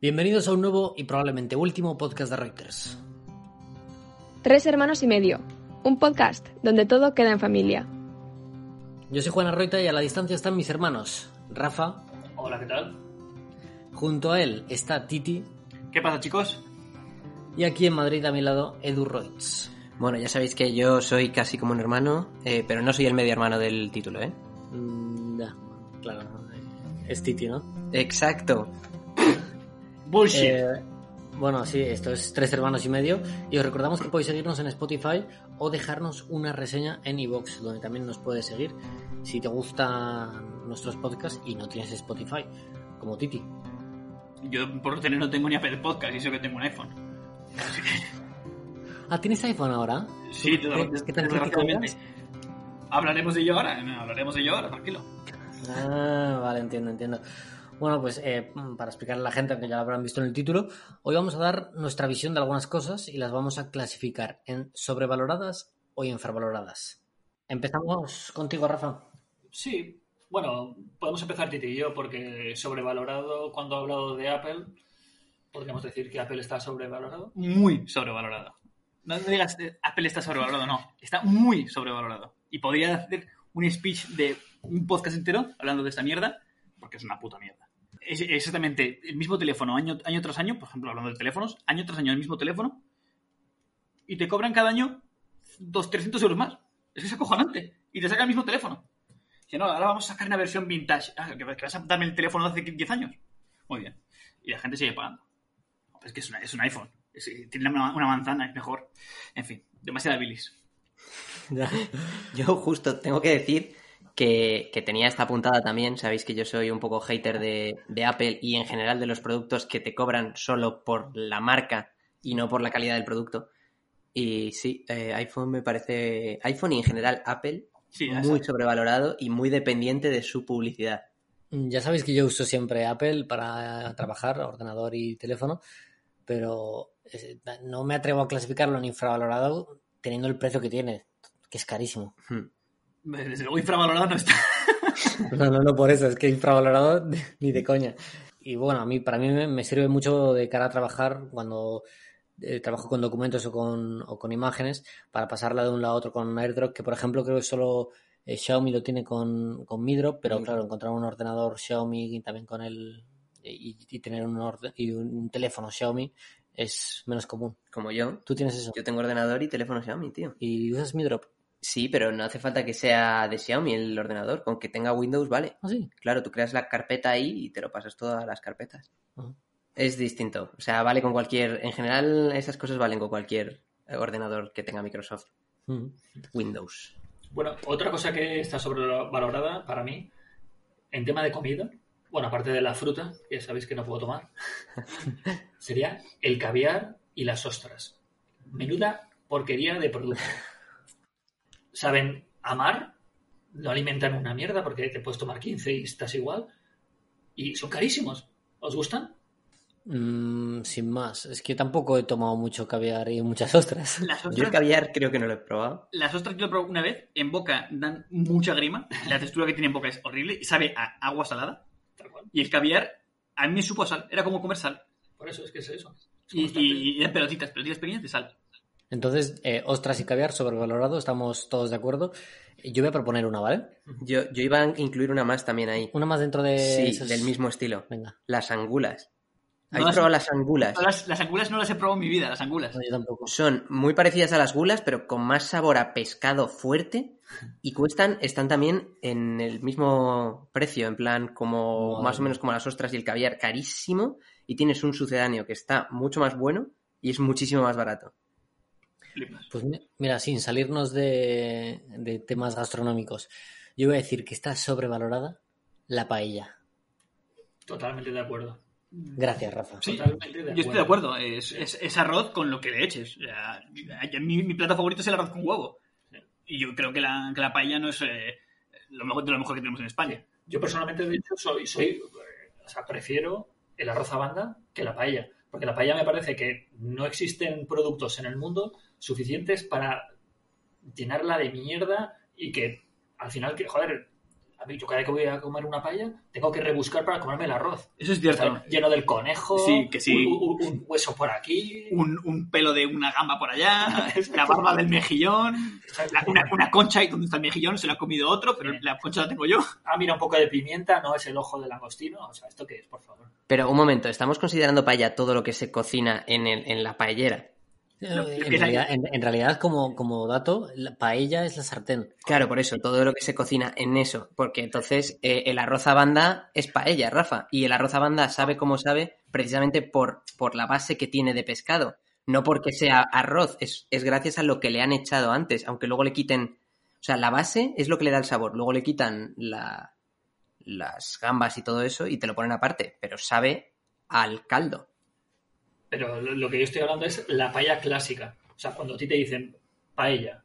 Bienvenidos a un nuevo y probablemente último podcast de Reuters. Tres hermanos y medio, un podcast donde todo queda en familia. Yo soy Juana Reuter y a la distancia están mis hermanos, Rafa. Hola, ¿qué tal? Junto a él está Titi. ¿Qué pasa, chicos? Y aquí en Madrid a mi lado, Edu Reutz. Bueno, ya sabéis que yo soy casi como un hermano, eh, pero no soy el medio hermano del título, ¿eh? Mm, ya, claro, es Titi, ¿no? Exacto. Bullshit. Eh, bueno, sí, esto es Tres Hermanos y Medio. Y os recordamos que podéis seguirnos en Spotify o dejarnos una reseña en iVoox, donde también nos puedes seguir si te gustan nuestros podcasts y no tienes Spotify, como Titi. Yo por tener no tengo ni Apple Podcast y eso que tengo un iPhone. Ah, ¿tienes iPhone ahora? Sí, te ¿Qué- qué tan crítico eres? Hablaremos de ello ahora, hablaremos de ello ahora, tranquilo. Ah, vale, entiendo, entiendo. Bueno, pues eh, para explicarle a la gente, aunque ya lo habrán visto en el título, hoy vamos a dar nuestra visión de algunas cosas y las vamos a clasificar en sobrevaloradas o infravaloradas. Empezamos contigo, Rafa. Sí, bueno, podemos empezar Titi y yo porque sobrevalorado, cuando he hablado de Apple, podríamos decir que Apple está sobrevalorado. Muy sobrevalorado. No digas eh, Apple está sobrevalorado, no, está muy sobrevalorado. Y podría hacer un speech de un podcast entero hablando de esta mierda, porque es una puta mierda. Exactamente el mismo teléfono año, año tras año, por ejemplo, hablando de teléfonos, año tras año el mismo teléfono, y te cobran cada año dos, 300 euros más. Es que es acojonante. Y te sacan el mismo teléfono. Que no, ahora vamos a sacar una versión vintage. Ah, que vas a darme el teléfono de hace 10 años. Muy bien. Y la gente sigue pagando. Es que es, una- un iPhone. Es- tiene una, una manzana, es mejor. En fin, demasiada bilis. Yo justo tengo que decir que, que tenía esta puntada también. Sabéis que yo soy un poco hater de, de Apple y en general de los productos que te cobran solo por la marca y no por la calidad del producto. Y sí, eh, iPhone me parece. iPhone y en general Apple Sí, muy sabes. sobrevalorado y muy dependiente de su publicidad. Ya sabéis que yo uso siempre Apple para trabajar, ordenador y teléfono, pero eh, no me atrevo a clasificarlo en infravalorado teniendo el precio que tiene, que es carísimo. Hmm. Desde luego infravalorado no está. No, no, no por eso, es que infravalorado ni de coña. Y bueno, a mí, para mí me, sirve mucho de cara a trabajar cuando eh, trabajo con documentos o con, o con imágenes para pasarla de un lado a otro con AirDrop, que por ejemplo creo que solo eh, Xiaomi lo tiene con, con Mi Drop, pero Mi claro, encontrar un ordenador Xiaomi también con el y, y tener un, orde- y un teléfono Xiaomi es menos común. Como yo. ¿Tú tienes eso? Yo tengo ordenador y teléfono Xiaomi, tío. ¿Y usas Mi Drop? Sí, pero no hace falta que sea de Xiaomi el ordenador. Con que tenga Windows, vale. ¿Ah, sí? Claro, tú creas la carpeta ahí y te lo pasas todas las carpetas. Es distinto. O sea, vale con cualquier. En general, esas cosas valen con cualquier ordenador que tenga Microsoft. Mm. Windows. Bueno, otra cosa que está sobrevalorada para mí, en tema de comida, bueno, aparte de la fruta, que ya sabéis que no puedo tomar, sería el caviar y las ostras. Menuda porquería de producto. Saben amar, no alimentan una mierda porque te puedes tomar 15 y estás igual. Y son carísimos. ¿Os gustan? Mm, sin más, es que tampoco he tomado mucho caviar y muchas ostras. Las Yo el ostras, caviar creo que no lo he probado. las ostras yo lo probé una vez, en boca dan mucha grima, la textura que tiene en boca es horrible y sabe a agua salada. Y el caviar, a mí me supo a sal, era como comer sal. Por eso es que es eso. Y, y, y eran pelotitas, pelotitas pequeñas de sal. Entonces, eh, ostras y caviar sobrevalorado, estamos todos de acuerdo. Yo voy a proponer una, ¿vale? Yo, yo iba a incluir una más también ahí. Una más dentro de. Sí, del mismo estilo. Venga, Las angulas. ¿Habéis No probado las angulas? No, las, las angulas no las he probado en mi vida, las angulas. no, yo tampoco. Son muy parecidas a las gulas, pero con más sabor a pescado fuerte y cuestan, están también en el mismo precio, en plan como más o menos como las ostras y el caviar, carísimo, y tienes un sucedáneo que está mucho más bueno y es muchísimo más barato. Flipas. Pues mi- mira, sin salirnos de, de temas gastronómicos, yo voy a decir que está sobrevalorada la paella. Totalmente de acuerdo. Gracias, Rafa. Sí, Totalmente de yo estoy de acuerdo. Es, es- es arroz con lo que le eches. O sea, yo- mi, mi plato favorito es el arroz con huevo. Y yo creo que la, que la paella no es eh, lo mejor de lo mejor que tenemos en España. Yo personalmente, de hecho, soy, soy eh, o sea, prefiero el arroz a banda que la paella. Porque la paella me parece que no existen productos en el mundo suficientes para llenarla de mierda y que al final, que joder, a mí yo cada vez que voy a comer una paella tengo que rebuscar para comerme el arroz. Eso es cierto. Está lleno del conejo, Sí, que sí. Un, un- un hueso por aquí. Un, un pelo de una gamba por allá, la barba del mejillón, la- una, una concha y donde está el mejillón se la ha comido otro, pero la concha la tengo yo. Ah, mira, un poco de pimienta, no es el ojo del langostino. O sea, ¿esto qué es, por favor? Pero un momento, ¿estamos considerando paella todo lo que se cocina en, el- en la paellera? En realidad, en- en realidad, como, como dato, la paella es la sartén. Claro, por eso, todo lo que se cocina en eso. Porque entonces eh, el arroz a banda es paella, Rafa. Y el arroz a banda sabe como sabe precisamente por, por la base que tiene de pescado. No porque sea arroz, es, es gracias a lo que le han echado antes. Aunque luego le quiten. O sea, la base es lo que le da el sabor. Luego le quitan la, las gambas y todo eso y te lo ponen aparte. Pero sabe al caldo. Pero lo lo que yo estoy hablando es la paella clásica. O sea, cuando a ti te dicen paella,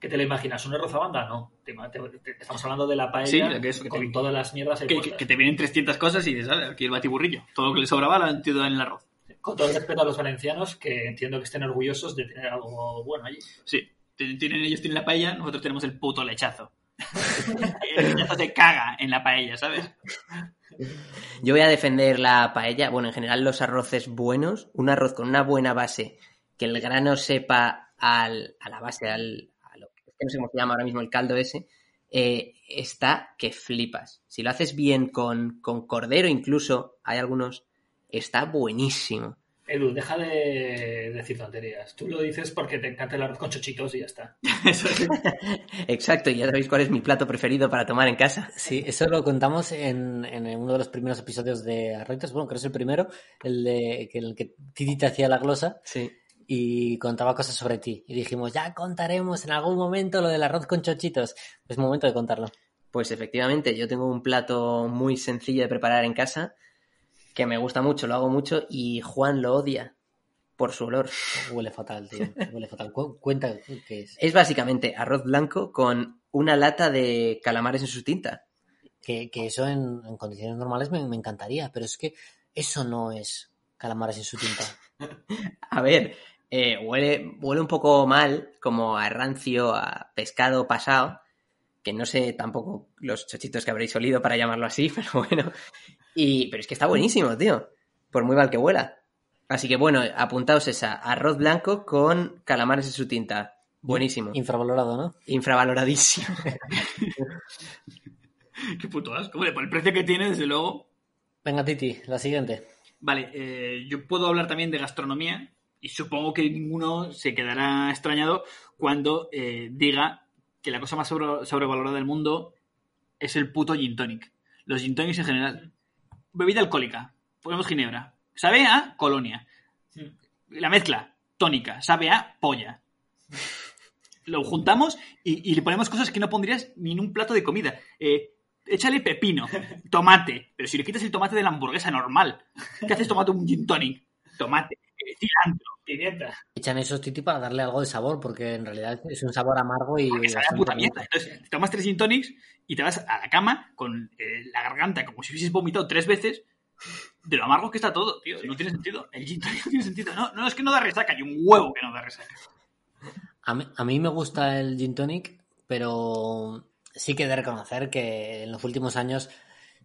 ¿qué te la imaginas? ¿Un arroz a banda? No. Te- te- te- estamos hablando de la paella Sí, que es, que con todas las mierdas Que, que- te vienen 300 cosas y dices, "Ah, aquí el batiburrillo. Todo lo que le sobraba lo han en el arroz. Con todo el respeto a los valencianos, que entiendo que estén orgullosos de tener algo bueno allí. Sí, tienen, ellos tienen la paella, nosotros tenemos el puto lechazo. lechazo se caga en la paella, ¿sabes? Yo voy a defender la paella, bueno, en general los arroces buenos, un arroz con una buena base, que el grano sepa al, a la base, al, a lo que no sé cómo se llama ahora mismo el caldo ese, eh, está que flipas. Si lo haces bien con, con cordero incluso, hay algunos, está buenísimo. Edu, deja de decir tonterías. Tú lo dices porque te encanta el arroz con chochitos y ya está. Eso es. Exacto, y ya sabéis cuál es mi plato preferido para tomar en casa. Sí, eso lo contamos en, en uno de los primeros episodios de Arroitos. Bueno, creo que es el primero, el de el que Titi te hacía la glosa Sí. y contaba cosas sobre ti. Y dijimos, ya contaremos en algún momento lo del arroz con chochitos. Es momento de contarlo. Pues efectivamente, yo tengo un plato muy sencillo de preparar en casa, que me gusta mucho, lo hago mucho, y Juan lo odia por su olor. Huele fatal, tío. Huele fatal. Cu- cuenta qué es. Es básicamente arroz blanco con una lata de calamares en su tinta. Que, que eso en, en condiciones normales me, me encantaría, pero es que eso no es calamares en su tinta. A ver, eh, huele, huele un poco mal, como a rancio, a pescado pasado, que no sé tampoco los chochitos que habréis olido para llamarlo así, pero bueno. Y, pero es que está buenísimo, tío, por muy mal que huela. Así que bueno, apuntaos esa, arroz blanco con calamares en su tinta. Buenísimo. Infravalorado, ¿no? Infravaloradísimo. Qué puto asco. Hombre, por el precio que tiene, desde luego. Venga, Titi, la siguiente. Vale, eh, yo puedo hablar también de gastronomía y supongo que ninguno se quedará extrañado cuando eh, diga que la cosa más sobre- sobrevalorada del mundo es el puto gin tonic. Los gin tonics en general. Bebida alcohólica. Ponemos ginebra. Sabe a colonia. La mezcla tónica. Sabe a polla. Lo juntamos y, y le ponemos cosas que no pondrías ni en un plato de comida. Eh, échale pepino, tomate. Pero si le quitas el tomate de la hamburguesa normal, ¿qué haces tomate un gin tonic? Tomate, cilantro, Pimienta. Echan esos Titi para darle algo de sabor, porque en realidad es un sabor amargo y. que sabe a puta mierda. Entonces, te tomas tres gin tonics y te vas a la cama con eh, la garganta como si hubieses vomitado tres veces de lo amargo que está todo, tío. No tiene sentido. El gin tonic no tiene sentido. No, no, es que no da resaca. Hay un huevo que no da resaca. A mí, a mí me gusta el gin tonic, pero sí que he de reconocer que en los últimos años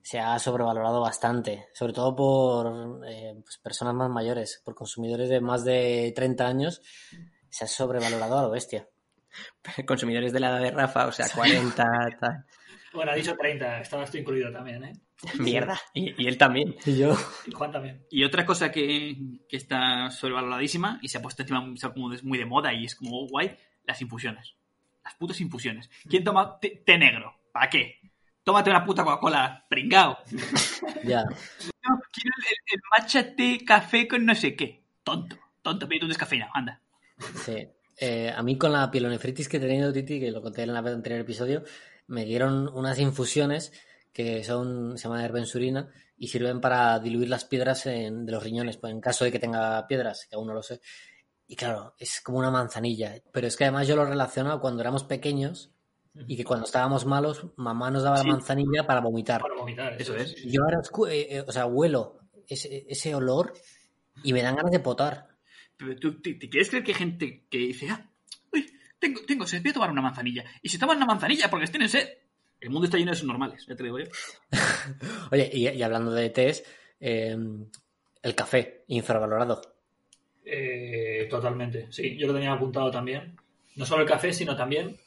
se ha sobrevalorado bastante, sobre todo por eh, pues, personas más mayores, por consumidores de más de 30 años, se ha sobrevalorado a lo bestia. Consumidores de la edad de Rafa, o sea, 40, tal. Bueno, ha dicho 30, estabas tú incluido también, ¿eh? Mierda. Y, y él también. Y yo, Y Juan también. Y otra cosa que, que está sobrevaloradísima y se ha puesto encima como es muy de moda y es como guay, las infusiones. Las putas infusiones. ¿Quién toma té, té negro? ¿Para qué? Tómate una puta Coca-Cola, pringao. ya, No, quiero el, el- matcha té café con no sé qué. Tonto, tonto, pídete un descafeinado, anda. sí. Eh, a mí con la pielonefritis que he tenido, Titi, que lo conté en el anterior episodio, me dieron unas infusiones que son, se llama herbensurina y sirven para diluir las piedras en- de los riñones, pues en caso de que tenga piedras, que aún no lo sé. Y claro, es como una manzanilla. Pero es que además yo lo relaciono cuando éramos pequeños y que cuando estábamos malos, mamá nos daba Sí. la manzanilla para vomitar. Para vomitar. Eso es. Yo ahora, eh, eh, o sea, huelo ese, ese olor y me dan ganas de potar. Pero ¿Tú te, te quieres creer que hay gente que dice, ah, uy, tengo, tengo sed, voy a tomar una manzanilla? Y si toman una manzanilla porque estén en sed, el mundo está lleno de subnormales, ya te digo yo. Oye, y, y hablando de tés, eh, el café, infravalorado. Eh, totalmente. Sí, yo lo tenía apuntado también. No solo el café, sino también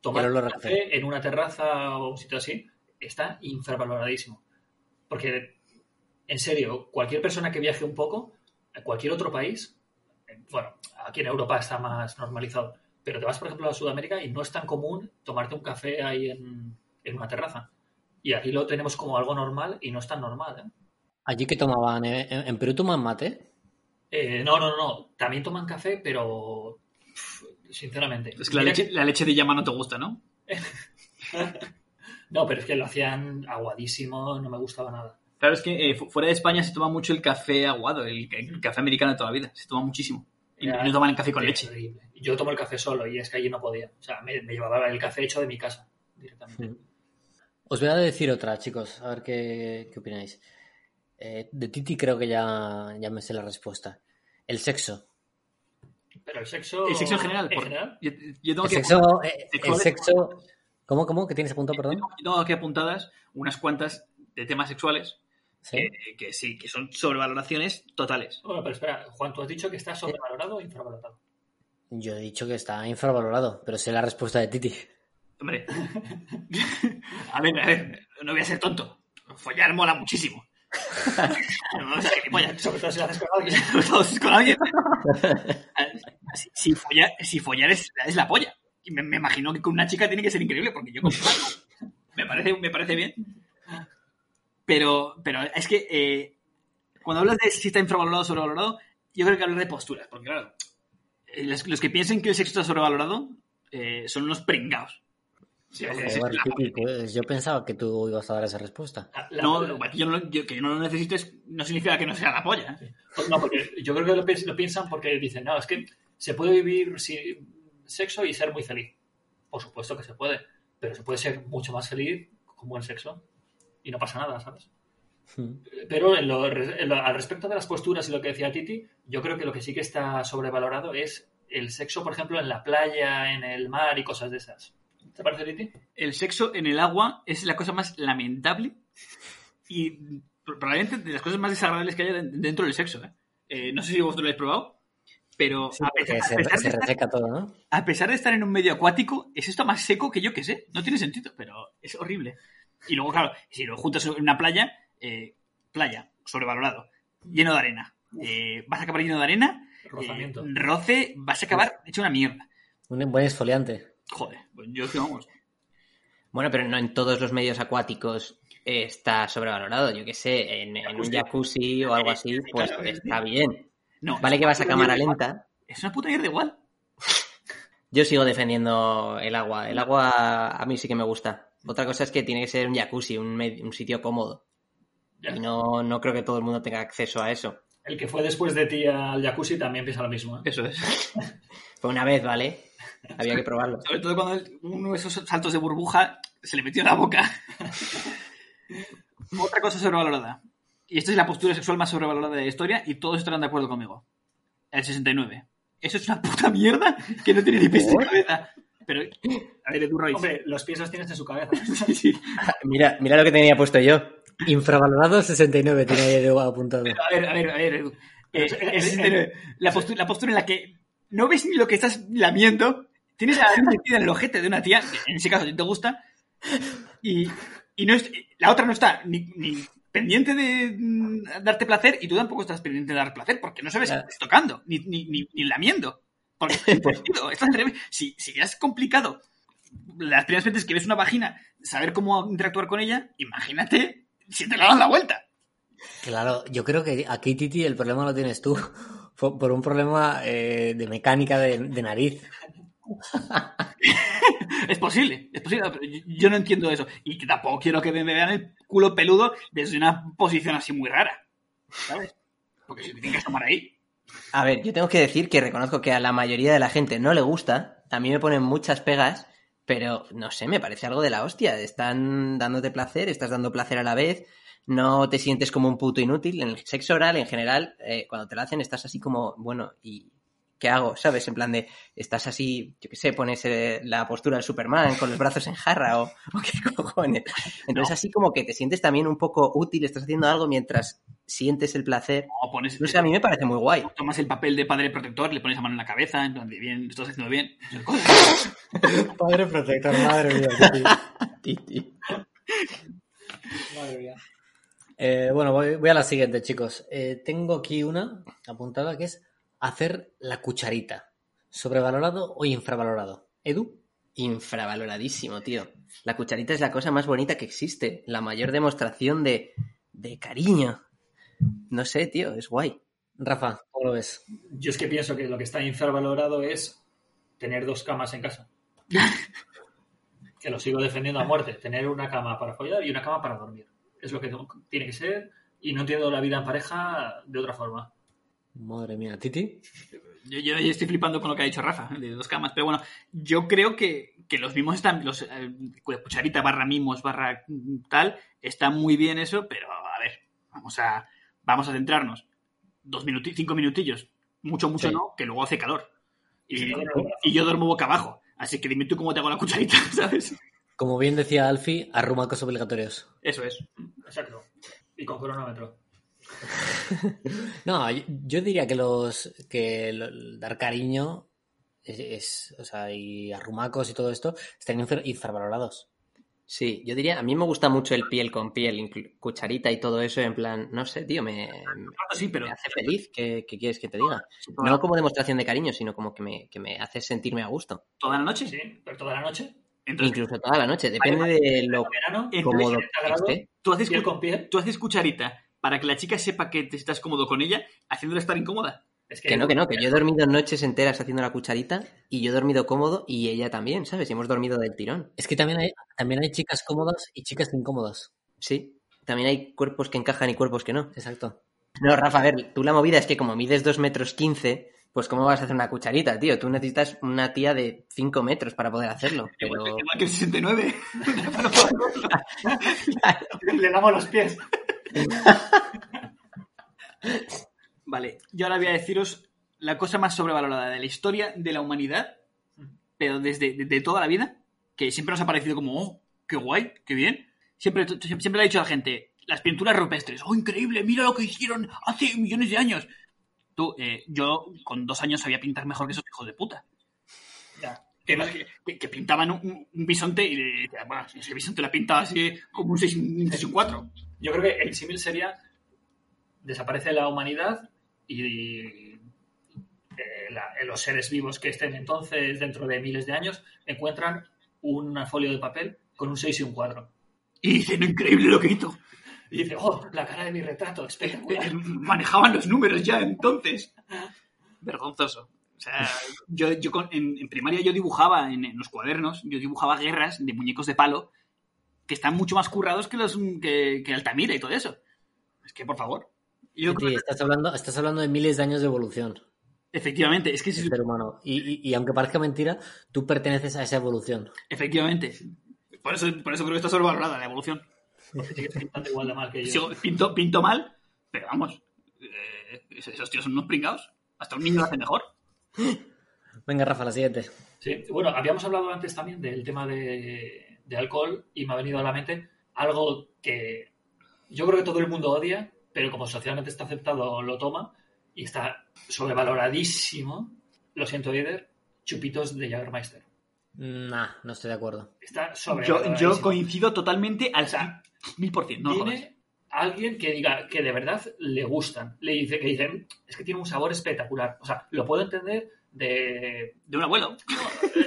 tomar a café en una terraza o un sitio así está infravaloradísimo. Porque, en serio, cualquier persona que viaje un poco a cualquier otro país, bueno, aquí en Europa está más normalizado, pero te vas, por ejemplo, a Sudamérica y no es tan común tomarte un café ahí en, en una terraza. Y aquí lo tenemos como algo normal y no es tan normal. ¿eh? Allí que tomaban, eh, en, Perú toman mate. Eh, no, no, no. También toman café, pero sinceramente. Es que la leche, la leche de llama no te gusta, ¿no? No, pero es que lo hacían aguadísimo, no me gustaba nada. Claro, es que eh, fu- fuera de España se toma mucho el café aguado, el, el café americano de toda la vida. Se toma muchísimo. Y Era no toman el café con leche. Yo tomo el café solo y es que allí no podía. O sea, me, me llevaba el café hecho de mi casa directamente. Os voy a decir otra, chicos, a ver qué, qué opináis. Eh, de Titi creo que ya, ya me sé la respuesta. El sexo. Pero el sexo. El sexo en general. ¿En por- general? Yo, yo tengo El que sexo, eh, el sexo. ¿Cómo, cómo? ¿Que tienes apuntado, perdón? Yo tengo aquí apuntadas unas cuantas de temas sexuales Sí. que, que sí, que son sobrevaloraciones totales. Bueno, pero espera, Juan, tú has dicho que está sobrevalorado o infravalorado. Yo he dicho que está infravalorado, pero sé la respuesta de Titi. Hombre, a ver, a ver, no voy a ser tonto. Follar mola muchísimo. No, o sea, gilipollas. Sobre todo si lo haces con alguien. Sobre todo si es con alguien. Si, si follar, si follar es, es la polla. Y me, me imagino que con una chica tiene que ser increíble, porque yo con me parece, me parece bien. Pero, pero es que eh, cuando hablas de si está infravalorado o sobrevalorado, yo creo que hablas de posturas, porque claro, eh, los, los que piensen que el sexo está sobrevalorado eh, son unos pringados. Sí, Joder, es- es la- Titi, pues yo pensaba que tú ibas a dar esa respuesta. La- la- no, que yo no, yo- que yo no lo necesites no significa que no sea la polla. ¿eh? No, porque yo creo que lo, piens- lo piensan porque dicen, no, es que se puede vivir sin sexo y ser muy feliz. Por supuesto que se puede, pero se puede ser mucho más feliz con buen sexo y no pasa nada, ¿sabes? Hmm. Pero en lo- en lo- al respecto de las posturas y lo que decía Titi, yo creo que lo que sí que está sobrevalorado es el sexo, por ejemplo, en la playa, en el mar y cosas de esas. ¿Te parece? El sexo en el agua es la cosa más lamentable y probablemente de las cosas más desagradables que haya dentro del sexo. ¿eh? Eh, no sé si vosotros lo habéis probado, pero Sí, a, pesar, se, a pesar se de estar, reseca todo, ¿no? a pesar de estar en un medio acuático, es esto más seco que yo que sé. No tiene sentido, pero es horrible. Y luego, claro, si lo juntas en una playa, eh, playa, sobrevalorado, lleno de arena. Eh, vas a acabar lleno de arena, eh, roce, vas a acabar hecho una mierda. Un buen esfoliante. Joder, pues yo que vamos. Bueno, pero no en todos los medios acuáticos está sobrevalorado. Yo qué sé, en, en un jacuzzi o algo así, pues está bien. No, Vale que vas a cámara Es lenta. una puta mierda igual. Yo sigo defendiendo el agua. El agua a mí sí que me gusta. Otra cosa es que tiene que ser un jacuzzi, un, sitio cómodo. Y no, no creo que todo el mundo tenga acceso a eso. El que fue después de ti al jacuzzi también piensa lo mismo. ¿eh? Eso es. Fue una vez, ¿vale? Había que probarlo. Sobre todo cuando el- uno de esos saltos de burbuja se le metió en la boca. Otra cosa sobrevalorada. Y esta es la postura sexual más sobrevalorada de la historia y todos estarán de acuerdo conmigo. El 69. Eso es una puta mierda que no tiene ni pies ni cabeza. Pero, a ver, Royce. Hombre, los pies los tienes en su cabeza. Sí, sí. Mira, mira lo que tenía puesto yo. Infravalorado 69 tiene ahí Edu apuntado. A ver, a ver, a ver, Edu. Eh, el 69. La postura, la postura en la que no ves ni lo que estás lamiendo, tienes a la nariz metida en el ojete de una tía, en ese caso a ti te gusta, y, y no es, la otra no está ni, ni pendiente de mm, darte placer y tú tampoco estás pendiente de dar placer porque no sabes si Claro. estás tocando ni, ni, ni, ni lamiendo. Porque. Si, si es complicado las primeras veces que ves una vagina saber cómo interactuar con ella, imagínate si te la das la vuelta. Claro, yo creo que aquí, Titi, el problema lo tienes tú. Fue por un problema eh, de mecánica de, de nariz. es posible, es posible. Pero yo no entiendo eso. Y que tampoco quiero que me vean el culo peludo desde una posición así muy rara. ¿Sabes? Porque si tienen que tomar ahí. A ver, yo tengo que decir que reconozco que a la mayoría de la gente no le gusta. A mí me ponen muchas pegas, pero no sé, me parece algo de la hostia. Están dándote placer, estás dando placer a la vez. No te sientes como un puto inútil. En el sexo oral, en general, eh, cuando te lo hacen, estás así como, bueno, ¿y ¿qué hago? ¿Sabes? En plan de, estás así, yo qué sé, pones eh, la postura del Superman con los brazos en jarra o, o qué cojones. Entonces, así como que te sientes también un poco útil, estás haciendo algo mientras sientes el placer. Pones, No sé, a mí me parece muy guay. tomas el papel de padre protector, le pones la mano en la cabeza, en plan de bien, lo estás haciendo bien. Padre protector, madre mía. Titi. Madre mía. Eh, bueno, voy, voy a la siguiente, chicos. Eh, tengo aquí una apuntada que es hacer la cucharita. ¿Sobrevalorado o infravalorado? Edu. Infravaloradísimo, tío. La cucharita es la cosa más bonita que existe. La mayor demostración de, de cariño. No sé, tío, es guay. Rafa, ¿cómo lo ves? Yo es que pienso que lo que está infravalorado es tener dos camas en casa. que lo sigo defendiendo a muerte. Tener una cama para follar y una cama para dormir. Es lo que tiene que ser y no entiendo la vida en pareja de otra forma. Madre mía, Titi. Yo, yo estoy flipando con lo que ha dicho Rafa, de dos camas. Pero bueno, yo creo que, que los mimos están, los eh, cucharita barra mimos barra tal, está muy bien eso, pero a ver, vamos a, vamos a centrarnos. Dos minutillos, cinco minutillos, mucho, mucho Sí. no, que luego hace calor. Y, Sí, claro. y yo duermo boca abajo. Así que dime tú cómo te hago la cucharita, ¿sabes? Como bien decía Alfie, arrumacos obligatorios. Eso es. Exacto. Y con cronómetro. No, yo, yo diría que los que el dar cariño es, es- o sea, y arrumacos y todo esto están infra- infravalorados. Sí, yo diría, a mí me gusta mucho el piel con piel, cucharita y todo eso, en plan, no sé, tío, me, Sí, pero me hace feliz. ¿Qué, qué quieres que te diga? No como demostración de cariño, sino como que me, que me hace sentirme a gusto. toda la noche. Sí, pero toda la noche. Entonces, Incluso toda la noche, depende de lo verano, cómodo 40 que esté. tú haces, piel con piel. tú haces cucharita para que la chica sepa que te estás cómodo con ella, haciéndola estar incómoda. Es Que no, que no, que yo he dormido noches enteras haciendo la cucharita y yo he dormido cómodo y ella también, ¿sabes? Y hemos dormido del tirón. Es que también hay, también hay chicas cómodas y chicas incómodas. Sí, también hay cuerpos que encajan y cuerpos que no. Exacto. No, Rafa, a ver, tú la movida es que como mides 2 metros 15, pues ¿cómo vas a hacer una cucharita, tío? Tú necesitas una tía de 5 metros para poder hacerlo. Pero... Igual, igual que el 69. Le damos los pies. Vale, yo ahora voy a deciros la cosa más sobrevalorada de la historia de la humanidad, pero desde de, toda la vida, que siempre nos ha parecido como, oh, qué guay, qué bien. Siempre, siempre le ha dicho a la gente, las pinturas rupestres, oh, increíble, mira lo que hicieron hace millones de años. Tú, eh, yo con dos años sabía pintar mejor que esos hijos de puta. Ya. Que, pintaban un, un bisonte y bueno, ese bisonte la pintaba así como un 6 un 6 y un 4. Yo creo que el símil sería desaparece la humanidad y eh, la- los seres vivos que estén entonces dentro de miles de años encuentran un folio de papel con un 6 y un 4. Y dicen, increíble lo que hizo. Y dice, oh, la cara de mi retrato, Eh, espectacular. manejaban los números ya entonces. Vergonzoso. O sea, yo, yo con- en, en primaria yo dibujaba en, en los cuadernos, yo dibujaba guerras de muñecos de palo que están mucho más currados que los que, que Altamira y todo eso. Es que, por favor. Yo Titi, creo que- estás hablando, estás hablando de miles de años de evolución efectivamente, es que sí, ser humano. Y, y- y aunque parezca mentira, tú perteneces a esa evolución. efectivamente. Por eso, por eso creo que está sobrevalorada la evolución. Porque sigues pintando igual de mal que yo. Sigo- pinto, pinto mal, pero vamos, eh, esos tíos son unos pringados. Hasta un niño lo hace mejor. Venga, Rafa, la siguiente. Sí, bueno, habíamos hablado antes también del tema de, de alcohol y me ha venido a la mente algo que yo creo que todo el mundo odia, pero como socialmente está aceptado lo toma y está sobrevaloradísimo, lo siento, Eider, chupitos de Jagermeister. Nah, no estoy de acuerdo. Está Yo, sobrevaloradísimo. yo coincido totalmente al O sea, mil por cien. No jodas. Tiene alguien que diga que de verdad le gustan, le dice que dicen, es que tiene un sabor espectacular. O sea, lo puedo entender de De un abuelo.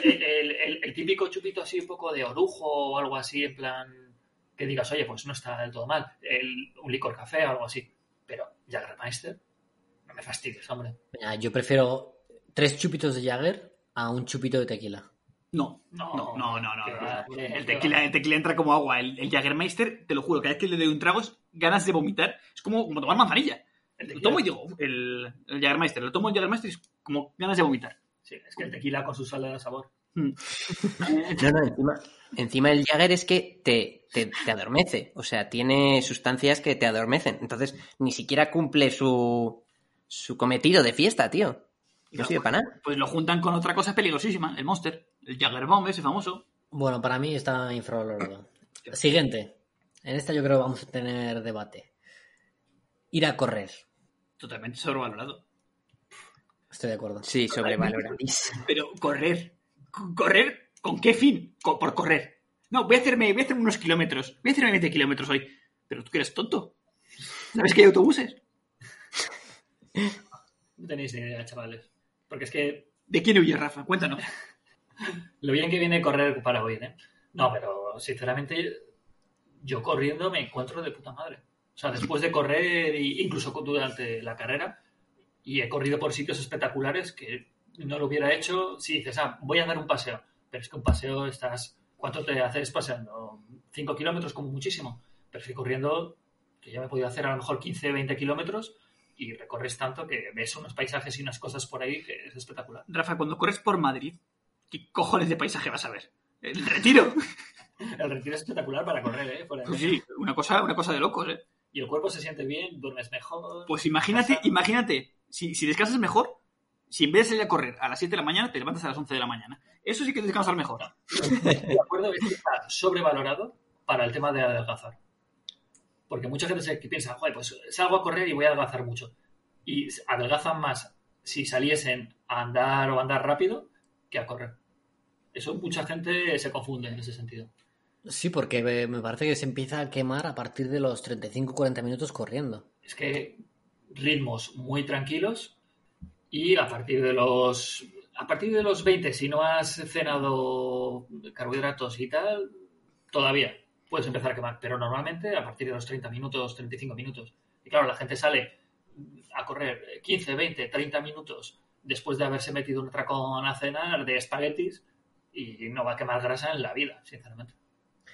el, el- el típico chupito así un poco de orujo o algo así, en plan que digas, oye, pues no está del todo mal. El- un licor café o algo así. Pero Jagermeister, no me fastidies, hombre. Yo prefiero tres chupitos de Jagger a un chupito de tequila. No, No, no, no, no. no, va, El, tequila, el tequila entra como agua. El, el Jagermeister, te lo juro, cada vez que le doy un trago es ganas de vomitar. Es como, como tomar manzanilla. El Lo tequila. tomo y digo, el, el Jagermeister, lo tomo el Jagermeister y es como ganas de vomitar. Sí, es que el tequila con su sal de sabor. Mm. No, no, encima, encima el Jagger es que te, te, te adormece. O sea, tiene sustancias que te adormecen. Entonces, ni siquiera cumple su, su cometido de fiesta, tío. No sirve para nada. Pues lo juntan con otra cosa peligrosísima, el Monster. El Jagerbomb, ese famoso. Bueno, para mí está infravalorado. Siguiente. En esta yo creo que vamos a tener debate. Ir a correr. Totalmente sobrevalorado. Estoy de acuerdo. Sí, sobrevaloradísimo. Pero correr. ¿Correr? ¿Con qué fin? Por correr. No, voy a hacerme, voy a hacerme unos kilómetros. Voy a hacerme 20 kilómetros hoy. Pero tú que eres tonto. ¿Sabes que hay autobuses? No tenéis ni idea, chavales. Porque es que ¿De quién huye Rafa? Cuéntanos. lo bien que viene correr para hoy, ¿eh? No, pero sinceramente yo corriendo me encuentro de puta madre. O sea, después de correr, incluso durante la carrera, y he corrido por sitios espectaculares que no lo hubiera hecho si dices, ah, voy a dar un paseo. Pero es que un paseo estás... ¿Cuánto te haces paseando? ¿Cinco kilómetros como muchísimo? Pero estoy corriendo, que ya me he podido hacer a lo mejor 15, 20 kilómetros y recorres tanto que ves unos paisajes y unas cosas por ahí que es espectacular. Rafa, cuando corres por Madrid, ¿qué cojones de paisaje vas a ver? El retiro. El retiro es espectacular para correr, ¿eh? De Pues sí, una cosa, una cosa de locos, ¿eh? Y el cuerpo se siente bien, duermes mejor. Pues imagínate, imagínate, si, si descansas mejor, si en vez de salir a correr a las 7 de la mañana, te levantas a las 11 de la mañana. Eso sí que es descansar mejor. De acuerdo, es que está sobrevalorado para el tema de adelgazar. Porque mucha gente se que piensa, joder, pues salgo a correr y voy a adelgazar mucho. Y adelgazan más si saliesen a andar o a andar rápido que a correr. Eso mucha gente se confunde en ese sentido. Sí, porque me me parece que se empieza a quemar a partir de los 35-40 minutos corriendo. Es que ritmos muy tranquilos y a partir de los a partir de los 20 si no has cenado carbohidratos y tal todavía puedes empezar a quemar. Pero normalmente a partir de los 30 minutos 35 minutos. Y claro la gente sale a correr 15 20 30 minutos después de haberse metido un tracón a cenar de espaguetis y no va a quemar grasa en la vida sinceramente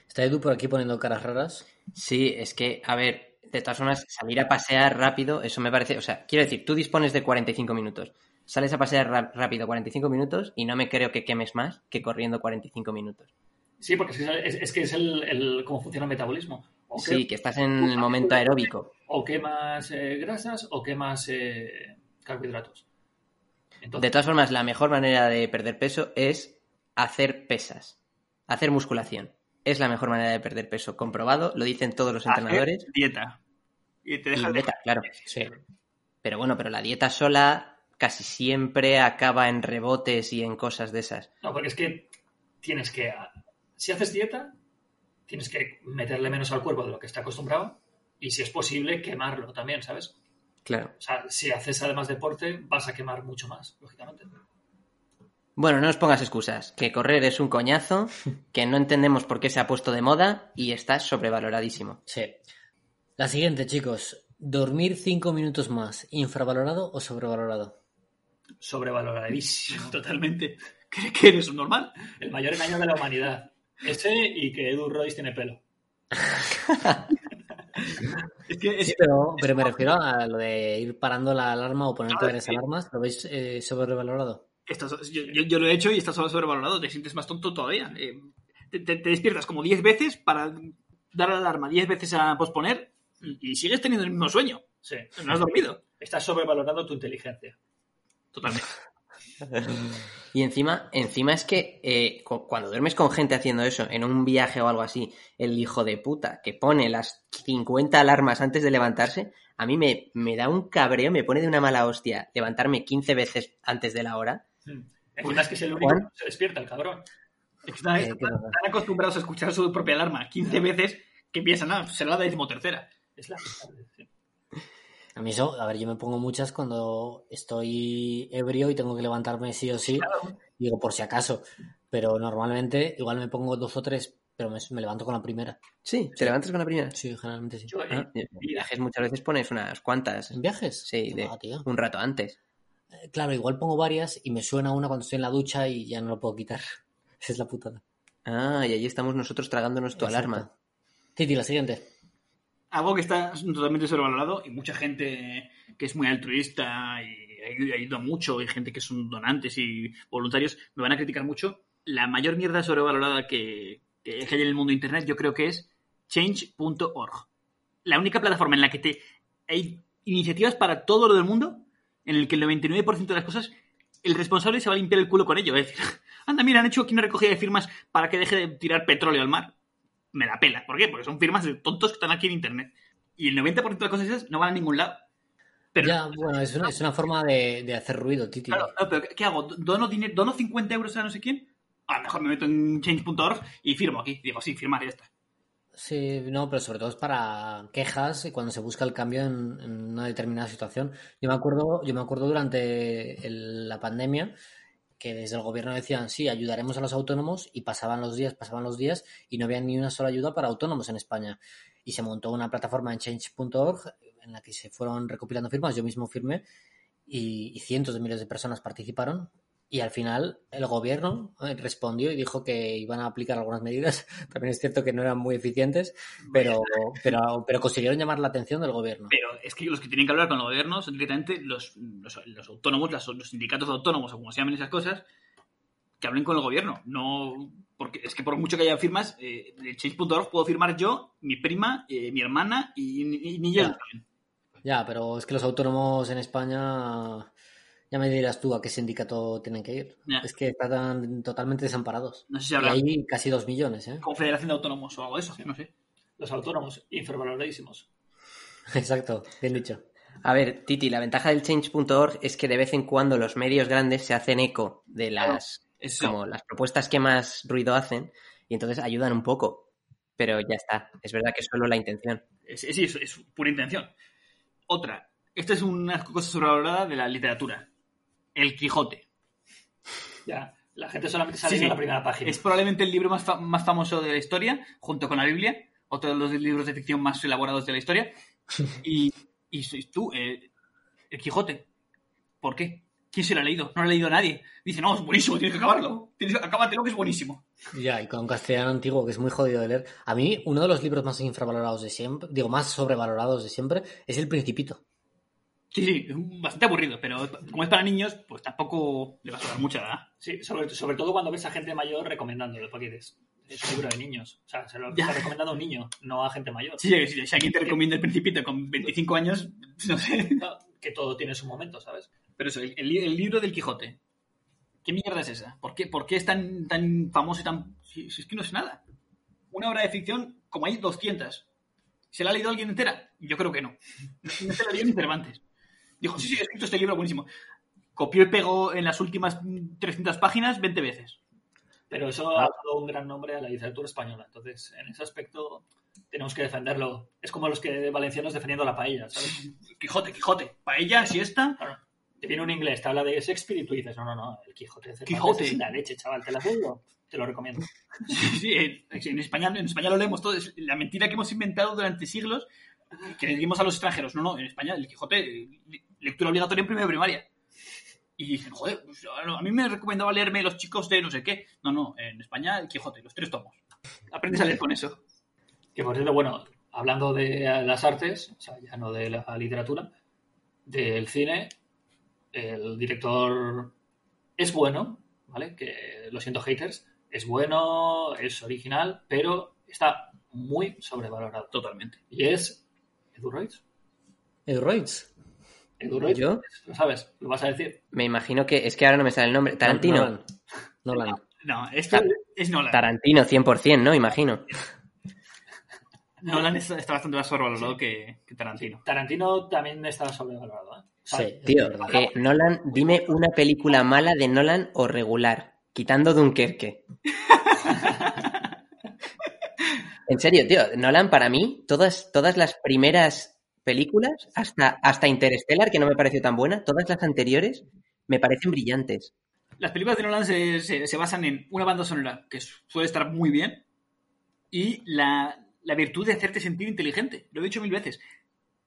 Está Edu por aquí poniendo caras raras. Sí, es que, a ver, de todas formas, salir a pasear rápido, eso me parece. O sea, quiero decir, tú dispones de 45 minutos. Sales a pasear rápido 45 minutos y no me creo que quemes más que corriendo 45 minutos. sí porque es, que es- es que es el, el- cómo funciona el metabolismo O Sí, que estás en el momento aeróbico. o quemas eh, grasas o quemas eh, carbohidratos. De todas formas, la mejor manera de perder peso es hacer pesas, hacer musculación. Es la mejor manera de perder peso. Comprobado, lo dicen todos los entrenadores. Hacer dieta. Y te Y dejas de... dieta, claro. Sí. Pero bueno, pero la dieta sola casi siempre acaba en rebotes y en cosas de esas. no, porque es que tienes que, si haces dieta, tienes que meterle menos al cuerpo de lo que está acostumbrado y si es posible quemarlo también, ¿sabes? Claro. O sea, si haces además deporte, vas a quemar mucho más, lógicamente. Bueno, no nos pongas excusas. Que correr es un coñazo, que no entendemos por qué se ha puesto de moda y está sobrevaloradísimo. Sí. La siguiente, chicos. ¿Dormir 5 minutos más? ¿Infravalorado o sobrevalorado? Sobrevaloradísimo. Totalmente. ¿Crees que eres un normal? El mayor engaño de la humanidad. Ese y que Edu Royce tiene pelo. Es que es- Sí, pero, pero me refiero a lo de ir parando la alarma o ponerte Claro, varias sí. alarmas. ¿Lo veis eh, sobrevalorado? Estás- yo, yo- yo lo he hecho y estás sobrevalorado. Te sientes más tonto todavía. Eh, te, te- te despiertas como 10 veces para dar la alarma 10 veces a posponer y, y sigues teniendo el mismo sueño. Sí. No has dormido. Estás sobrevalorando tu inteligencia. Totalmente. Y encima, encima es que eh, cu- cuando duermes con gente haciendo eso, en un viaje o algo así, el hijo de puta que pone las 50 alarmas antes de levantarse, a mí me, me da un cabreo, me pone de una mala hostia levantarme 15 veces antes de la hora. Encima es que es el único que se despierta, el cabrón. Están, Eh, están- acostumbrados a escuchar su propia alarma 15 veces que piensan, ah, será la decimotercera. Es sí. A mí eso, a ver, yo me pongo muchas cuando estoy ebrio y tengo que levantarme sí o sí. Digo, por si acaso. Pero normalmente igual me pongo dos o tres, pero me, me levanto con la primera. Sí, ¿te levantas con la primera? Sí, generalmente sí. Yo, eh, Ah, en viajes muchas veces pones unas cuantas. ¿En viajes? Sí, de va, tío. un rato antes. Eh, Claro, igual pongo varias y me suena una cuando estoy en la ducha y ya no lo puedo quitar. Esa es la putada. Ah, y allí estamos nosotros tragándonos tu Exacto. alarma. Titi, la siguiente. Algo que está totalmente sobrevalorado y mucha gente que es muy altruista y ayuda, ayuda mucho y gente que son donantes y voluntarios me van a criticar mucho. La mayor mierda sobrevalorada que, que hay en el mundo de Internet yo creo que es change.org. La única plataforma en la que te hay iniciativas para todo lo del mundo en el que el 99% de las cosas el responsable se va a limpiar el culo con ello. Es decir, anda, mira, han hecho aquí una recogida de firmas para que deje de tirar petróleo al mar me la pela. ¿Por qué? Porque son firmas de tontos que están aquí en internet. Y el 90% de las cosas esas no van a ningún lado. Pero, ya, bueno, es una, es una forma de, de hacer ruido, Titi. claro, no, pero ¿qué hago? ¿Dono, dinero, ¿Dono 50 euros a no sé quién? A lo mejor me meto en change.org y firmo aquí. Digo, sí, firmar y ya está. Sí, no, pero sobre todo es para quejas y cuando se busca el cambio en, una determinada situación. Yo me acuerdo, yo me acuerdo durante el- la pandemia que desde el gobierno decían sí, ayudaremos a los autónomos y pasaban los días, pasaban los días y no había ni una sola ayuda para autónomos en España. Y se montó una plataforma en change.org en la que se fueron recopilando firmas, yo mismo firmé y cientos de miles de personas participaron. Y al final el gobierno eh, respondió y dijo que iban a aplicar algunas medidas. También es cierto que no eran muy eficientes, pero, pero, pero consiguieron llamar la atención del gobierno. Pero es que los que tienen que hablar con el gobierno son directamente los, los, los autónomos, los sindicatos de autónomos o como se llamen esas cosas, que hablen con el gobierno. No, porque es que por mucho que haya firmas, eh, de change.org puedo firmar yo, mi prima, eh, mi hermana y, y- y ni yo. Ya, pero es que los autónomos en España, ya me dirás tú a qué sindicato tienen que ir. Es que están totalmente desamparados. No sé si Y habrá hay casi dos millones, ¿eh? confederación de autónomos o algo de eso, no sé. Los autónomos, infravaloradísimos. Exacto, bien dicho. A ver, Titi, la ventaja del change.org es que de vez en cuando los medios grandes se hacen eco de las, Eso. como las propuestas que más ruido hacen y entonces ayudan un poco. Pero ya está, es verdad que es solo la intención. Es, es, es pura intención. Otra. Esta es una cosa sobrevalorada de la literatura. El Quijote. Ya, la gente solamente sale Sí, sí. en la primera página. Es probablemente el libro más, fa- más famoso de la historia, junto con la Biblia, otro de los libros de ficción más elaborados de la historia. Y, y sois tú, eh, el Quijote. ¿Por qué? ¿Quién se lo ha leído? No lo ha leído nadie. Dice, no, es buenísimo, tienes que acabarlo. Tienes, acábatelo, que es buenísimo. Ya, y con castellano antiguo, que es muy jodido de leer. A mí, uno de los libros más infravalorados de siempre, digo, más sobrevalorados de siempre, es El Principito. Sí, sí, es bastante aburrido, pero como es para niños, pues tampoco le va a sobrar mucha edad. Sí, sobre, sobre todo cuando ves a gente mayor recomendándolo, porque es, es un libro de niños. O sea, se lo está recomendando a un niño, no a gente mayor. Sí, sí, si alguien te recomienda el Principito con 25 años, no sé. No, Que todo tiene su momento, ¿sabes? Pero eso, el, el el libro del Quijote. ¿Qué mierda es esa? ¿Por qué, por qué es tan, tan famoso y tan... Si, si es que no es nada. Una obra de ficción, como hay 200. ¿Se la ha leído alguien entera? Yo creo que no. No se la leyó ni Cervantes. Dijo, sí, sí, he escrito este libro buenísimo. Copió y pegó en las últimas mm, 300 páginas 20 veces. Pero eso ha dado un gran nombre a la literatura española. Entonces, en ese aspecto, tenemos que defenderlo. Es como los que valencianos defendiendo la paella, ¿sabes? Quijote, Quijote. Paella, siesta. Claro. Te viene un inglés, te habla de Shakespeare y tú dices, no, no, no, el Quijote. de Quijote. Es la leche, chaval, ¿te la leído? Te lo recomiendo. Sí, sí, en, España, en España lo leemos todo. Es la mentira que hemos inventado durante siglos que le dimos a los extranjeros. No, no, en España el Quijote, lectura obligatoria en primera primaria. Y dicen, joder, pues, a mí me recomendaba leerme Los chicos de no sé qué. No, no, en España el Quijote, los tres tomos. Aprendes a leer con eso. Que por cierto, bueno, hablando de las artes, o sea, ya no de la literatura, del cine, el director es bueno, ¿vale? Que lo siento, haters, es bueno, es original, pero está muy sobrevalorado. Totalmente. Y es Edu Royce. Edu Royce. Royce, ¿Yo? lo sabes, lo vas a decir. Me imagino que es que ahora no me sale el nombre. Tarantino. No, esto Ta- es Nolan. Tarantino, 100%, ¿no? Imagino. Nolan está, está bastante más sobrevalorado que, que Tarantino. Tarantino también está sobrevalorado, ¿eh? O sea, Sí, Tío, que Nolan, dime una película mala de Nolan o regular, quitando Dunkerque. En serio, tío, Nolan para mí, todas, todas las primeras películas, hasta, hasta Interstellar, que no me pareció tan buena, todas las anteriores me parecen brillantes. Las películas de Nolan se, basan en una banda sonora que suele estar muy bien y la, la virtud de hacerte sentir inteligente. Lo he dicho mil veces.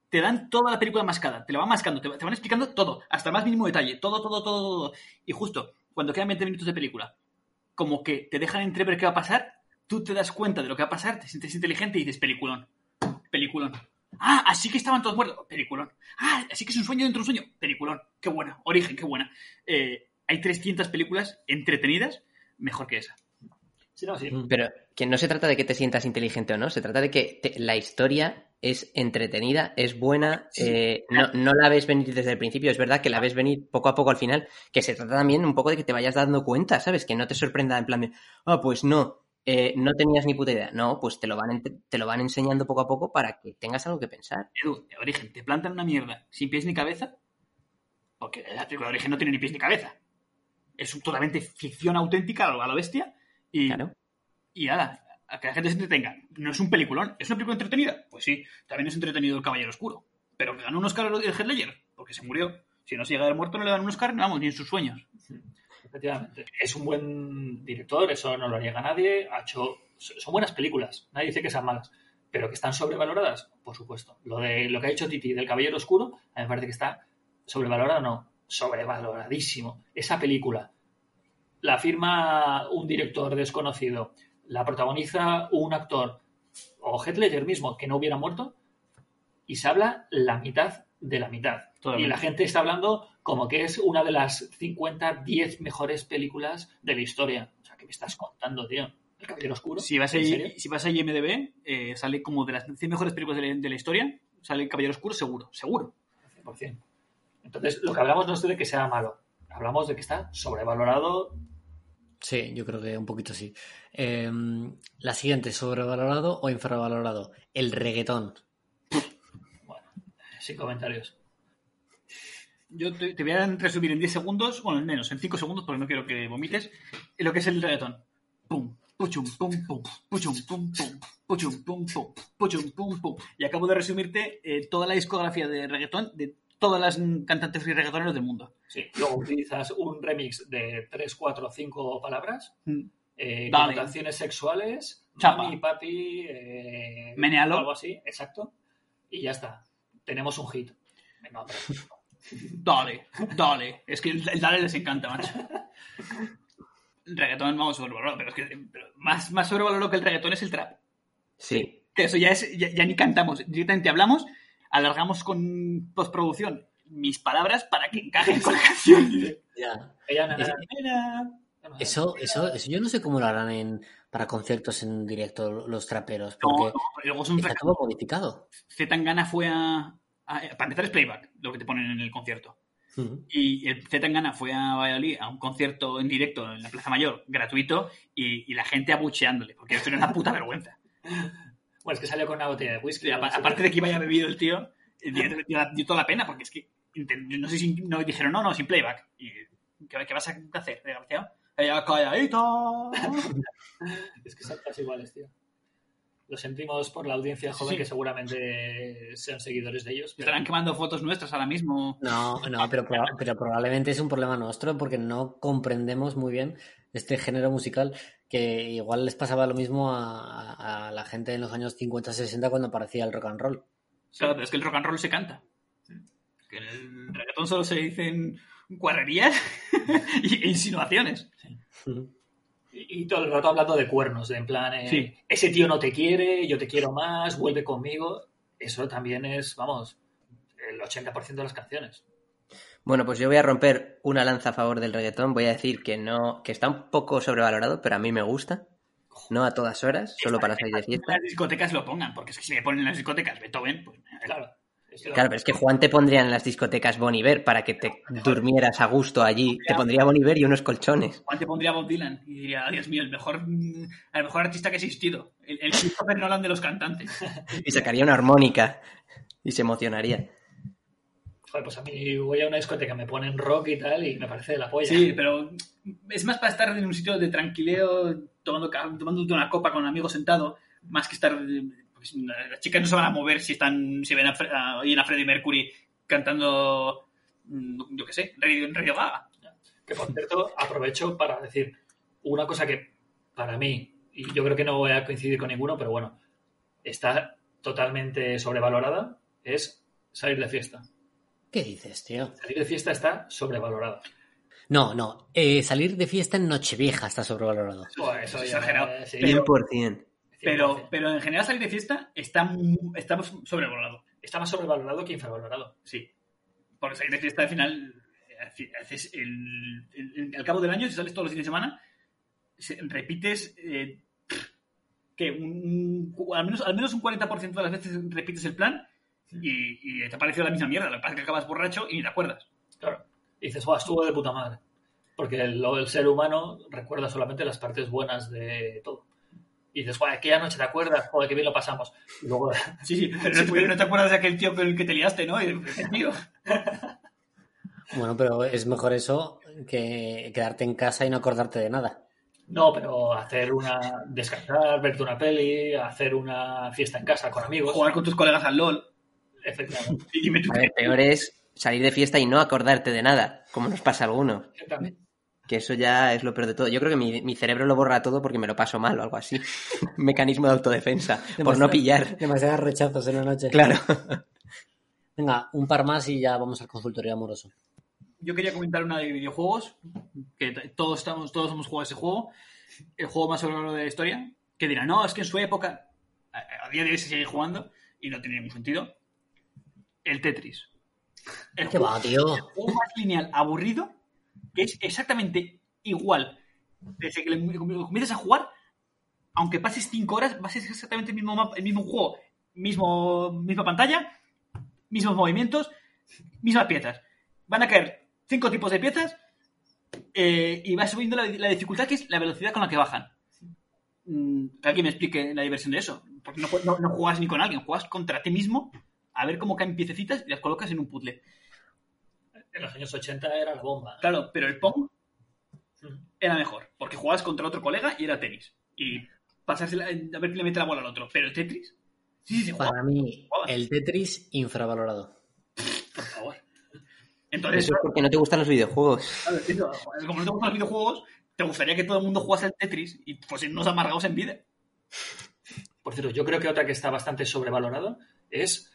te dan toda la película mascada, te la van mascando, te, te van explicando todo, hasta el más mínimo detalle, todo, todo, todo, todo. Y justo cuando quedan 20 minutos de película, como que te dejan entrever qué va a pasar, tú te das cuenta de lo que va a pasar, te sientes inteligente y dices, peliculón, peliculón. Ah, así que estaban todos muertos, peliculón. Ah, así que es un sueño dentro de un sueño, peliculón. Qué buena, origen, qué buena. Eh, hay 300 películas entretenidas mejor que esa. Sí, no, sí. Pero que no se trata de que te sientas inteligente o no, se trata de que te- la historia es entretenida, es buena, eh, no, no la ves venir desde el principio, es verdad que la ves venir poco a poco al final, que se trata también un poco de que te vayas dando cuenta, ¿sabes? Que no te sorprenda en plan de, ah, pues no, eh, no tenías ni puta idea. No, pues te lo, van, te lo van enseñando poco a poco para que tengas algo que pensar. Edu, de origen, te plantan una mierda sin pies ni cabeza, porque la película de origen no tiene ni pies ni cabeza. Es totalmente ficción auténtica a lo, bestia. Y, Claro. y nada, a que la gente se entretenga. No es un peliculón, ¿es una película entretenida? Pues sí, también es entretenido El Caballero Oscuro. Pero que ganó un Oscar el Heath Ledger, porque se murió. Si no se llega a haber muerto, no le dan un Oscar, vamos, ni en sus sueños. Efectivamente. Es un buen director, eso no lo niega nadie. Ha hecho, son buenas películas, nadie dice que sean malas. Pero que están sobrevaloradas, por supuesto. Lo de lo que ha hecho Titi del Caballero Oscuro, a mí me parece que está sobrevalorado, no, sobrevaloradísimo. Esa película la firma un director desconocido, la protagoniza un actor o Heath Ledger mismo que no hubiera muerto y se habla la mitad de la mitad. Totalmente. Y la gente está hablando como que es una de las 50, 10 mejores películas de la historia. O sea, ¿qué me estás contando, tío? ¿El Caballero Oscuro? Si vas a, si vas a IMDB, eh, sale como de las 100 mejores películas de la, de la historia, sale El Caballero Oscuro seguro, seguro. 100%. Entonces, lo que hablamos no es de que sea malo. Hablamos de que está sobrevalorado. Sí, yo creo que un poquito sí. Eh, la siguiente, sobrevalorado o infravalorado. El reggaetón. Sin comentarios. Yo te, te voy a resumir en 10 segundos, bueno, en menos, en 5 segundos, porque no quiero que vomites, lo que es el reggaetón. Pum, puchum, pum, pum, puchum, pum, pum, puchum, pum, pum, puchum, pum, pum. Y acabo de resumirte eh, toda la discografía de reggaetón de todas las cantantes y reggaetoneros del mundo. Sí. Luego utilizas un remix de 3, 4, 5 palabras Mm. eh, con canciones sexuales, Chapa. mami, papi, eh, Menealo. algo así, exacto. Y ya está. Tenemos un hit. Venga, hombre. Dale, dale. Es que el, el dale les encanta, macho. El reggaetón, vamos, sobrevalorado, pero es que pero más, más sobrevalorado que el reggaetón es el trap. Sí. Que eso ya es, ya, ya ni cantamos, directamente hablamos, alargamos con postproducción mis palabras para que encajen con la canción. Ya. Eso, eso, eso yo no sé cómo lo harán en, para conciertos en directo los traperos, No, porque no, pero luego es un está todo modificado. Zetangana fue a, a- Para empezar es playback, lo que te ponen en el concierto. Y el Zetangana fue a Valladolid a un concierto en directo en la Plaza Mayor, gratuito, y, y la gente abucheándole, porque esto era una puta vergüenza. Bueno, es que salió con una botella de whisky. Aparte de que iba a bebido el tío, dio, toda la pena, porque es que no sé si no dijeron no, no, sin playback. Y, ¿qué, qué vas a hacer, desgraciado? Ella calladita. Es que son casi iguales, tío. Lo sentimos por la audiencia joven Sí. que seguramente sean seguidores de ellos. pero- Estarán quemando fotos nuestras ahora mismo. No, no, pero, proba- pero probablemente es un problema nuestro porque no comprendemos muy bien este género musical que igual les pasaba lo mismo a, a- a la gente en los años 50-60 cuando aparecía el rock and roll. Claro, pero es que el rock and roll se canta. Que en el reggaetón solo se dicen cuarrerías y- e insinuaciones. Y, y todo el rato hablando de cuernos, de en plan, eh, Sí. ese tío no te quiere, yo te quiero más, vuelve conmigo. Eso también es, vamos, el 80% de las canciones. Bueno, pues yo voy a romper una lanza a favor del reggaetón. Voy a decir que no, que está un poco sobrevalorado, pero a mí me gusta. No a todas horas, solo para salir de fiesta. Las discotecas lo pongan, porque es que si me ponen en las discotecas Beethoven, pues Claro. Claro, pero es que Juan te pondría en las discotecas Bon Iver para que te durmieras a gusto allí. Te pondría Bon Iver y unos colchones. Juan te pondría Bob Dylan y diría, Dios mío, el mejor, mm, el mejor artista que ha existido. El, el Christopher Nolan de los cantantes. Y sacaría una armónica. Y se emocionaría. Joder, pues a mí voy a una discoteca, me ponen rock y tal, y me parece de la polla. Sí, pero es más para estar en un sitio de tranquileo, tomando, tomándote una copa con un amigo sentado, más que estar... pues, las chicas no se van a mover si están si ven a, a, oyen a Freddie Mercury cantando, mm, yo qué sé, Radio, Radio Gaga. Que por cierto, aprovecho para decir una cosa que para mí, y yo creo que no voy a coincidir con ninguno, pero bueno, está totalmente sobrevalorada, es Salir de fiesta. ¿Qué dices, tío? Salir de fiesta está sobrevalorado. No, no. eh, salir de fiesta en Nochevieja está sobrevalorado. Eso ya- Exagerado. sí, 100%. Pero, pero en general salir de fiesta está, está sobrevalorado. Está más sobrevalorado que infravalorado. Sí. Porque salir de fiesta al final eh, haces el, el- al cabo del año, si sales todos los fines de semana, se- repites eh, que un, un- al, menos, al menos un 40% de las veces repites el plan y, y te ha parecido la misma mierda. Lo que pasa es que acabas borracho y ni te acuerdas. Claro. Y dices, Buah, estuvo de puta madre. Porque el, el ser humano recuerda solamente las partes buenas de todo. Y dices, Buah, aquella noche te acuerdas, joder, qué bien lo pasamos. Y luego, Sí, sí, pero no, te- pero no te acuerdas de aquel tío con el que te liaste, ¿no? Y, ese tío. Bueno, pero es mejor eso que quedarte en casa y no acordarte de nada. no, pero hacer una, descansar, verte una peli, hacer una fiesta en casa con amigos. Jugar con tus colegas al LOL. Efectivamente. A ver, peor es salir de fiesta y no acordarte de nada, como nos pasa a algunos. Exactamente. Que eso ya es lo peor de todo. Yo creo que mi, mi cerebro lo borra todo porque me lo paso mal o algo así. Mecanismo de autodefensa, por no pillar. Demasiados rechazos en una noche. Claro. Venga, un par más y ya vamos al consultorio amoroso. Yo quería comentar una de videojuegos, que todos estamos, todos hemos jugado ese juego, el juego más sobrevalorado de la historia, que dirán, no, es que en su época, a, a día de hoy se sigue jugando, y no tiene ningún sentido, el Tetris. El ¿Qué juego, va, tío? el juego más lineal aburrido, que es exactamente igual. Desde que le- comienzas a jugar, aunque pases 5 horas, va a ser exactamente el mismo, mapa- el mismo juego, mismo, misma pantalla, mismos movimientos, mismas piezas. Van a caer cinco tipos de piezas eh, y va subiendo la, dificultad, que es la velocidad con la que bajan. Mm, Que alguien me explique la diversión de eso. Porque no, no juegas ni con alguien, juegas contra ti mismo a ver cómo caen piececitas y las colocas en un puzzle. En los años 80 era la bomba. Claro, pero el Pong era mejor, porque jugabas contra otro colega y era tenis. Y pasársela, a ver quién le mete la bola al otro. Pero el Tetris, sí, sí, se juega, Para mí, Jugaba. el Tetris infravalorado. por favor. Entonces, Eso es porque no te gustan los videojuegos. Claro, como no te gustan los videojuegos, te gustaría que todo el mundo jugase al Tetris y pues nos amargados en vida. Por cierto, yo creo que otra que está bastante sobrevalorado es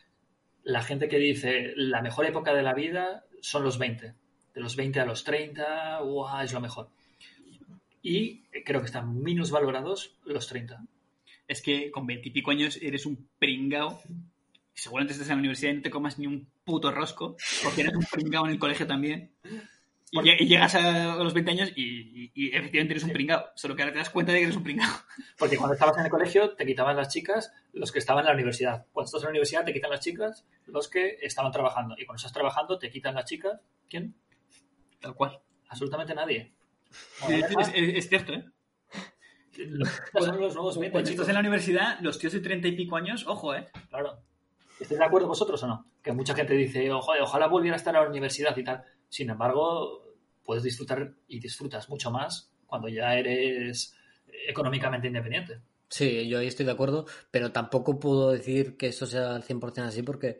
la gente que dice la mejor época de la vida son los 20. De los 20 a los 30, ¡guau! es lo mejor. Y creo que están menos valorados los 30. Es que con veintipico años eres un pringao. y Seguramente estés en la universidad y no te comas ni un puto rosco, porque eres un pringao en el colegio también. Y, lle- y llegas a los 20 años y, y- y efectivamente eres un pringao. Solo que ahora te das cuenta de que eres un pringao. Porque cuando estabas en el colegio te quitaban las chicas los que estaban en la universidad. Cuando estás en la universidad te quitan las chicas los que estaban trabajando. Y cuando estás trabajando te quitan las chicas. ¿Quién? Tal cual. Absolutamente nadie. Es, es- es cierto, ¿eh? Son los nuevos 20, Cuando estás en la universidad, los tíos de 30 y pico años, ojo, ¿eh? Claro. ¿Estáis de acuerdo vosotros o no? Que mucha gente dice, ojo, ojalá volviera a estar en la universidad y tal. Sin embargo, puedes disfrutar y disfrutas mucho más cuando ya eres económicamente independiente. Sí, yo ahí estoy de acuerdo, pero tampoco puedo decir que eso sea al 100% así porque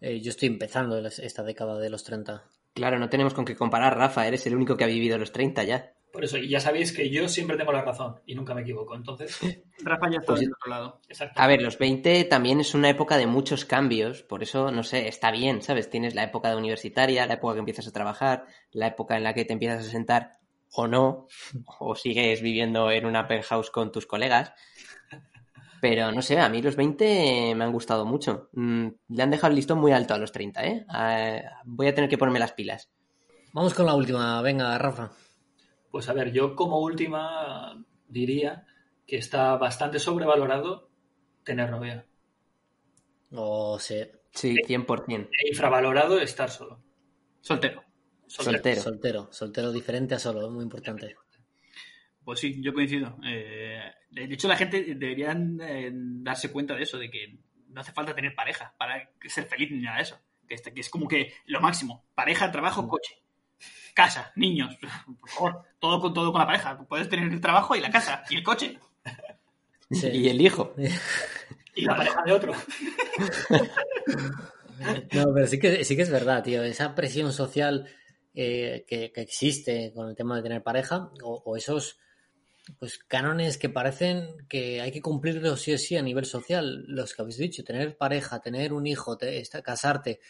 eh, yo estoy empezando esta década de los 30. Claro, no tenemos con qué comparar, Rafa. Eres el único que ha vivido los 30 ya. Por eso, y ya sabéis que yo siempre tengo la razón y nunca me equivoco. Entonces, Rafa ya está Pues- del otro lado. exacto. A ver, los 20 también es una época de muchos cambios, por eso, no sé, está bien, ¿sabes? Tienes la época de universitaria, la época que empiezas a trabajar, la época en la que te empiezas a sentar o no, o sigues viviendo en una penthouse con tus colegas. Pero no sé, a mí los 20 me han gustado mucho. Mm, Le han dejado el listón muy alto a los 30, ¿eh? Voy a tener que ponerme las pilas. Vamos con la última, venga, Rafa. Pues a ver, yo como última diría que está bastante sobrevalorado tener novia. O sí, Sí, 100%. E infravalorado estar solo. Soltero. Soltero. Soltero. soltero, soltero diferente a solo, es muy importante. Pues sí, yo coincido. Eh, de hecho, la gente debería eh, darse cuenta de eso, de que no hace falta tener pareja para ser feliz ni nada de eso. Que, que es como que lo máximo. Pareja, trabajo, coche. Casa, niños. Por favor, todo con todo con la pareja. Puedes tener el trabajo y la casa y el coche. Sí. Y el hijo. Y la pareja de otro. No, pero sí que, sí que es verdad, tío. Esa presión social eh, que, que existe con el tema de tener pareja, o, o esos, pues cánones que parecen que hay que cumplirlos sí o sí a nivel social, los que habéis dicho, tener pareja, tener un hijo, casarte,